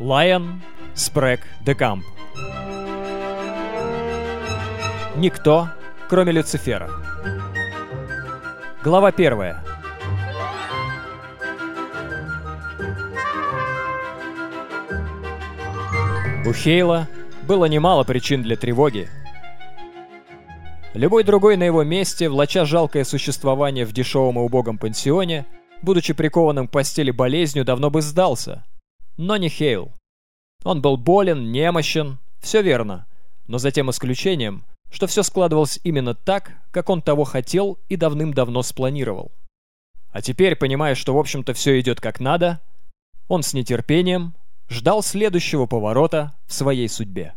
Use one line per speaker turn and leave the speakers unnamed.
Лайон Спрэг де Камп. Никто, кроме Люцифера. Глава первая. У Хейла было немало причин для тревоги. Любой другой на его месте, влача жалкое существование в дешевом и убогом пансионе, будучи прикованным к постели болезнью, давно бы сдался. Но не Хейл. Он был болен, немощен, все верно, но за тем исключением, что все складывалось именно так, как он того хотел и давным-давно спланировал. А теперь, понимая, что в общем-то все идет как надо, он с нетерпением ждал следующего поворота в своей судьбе.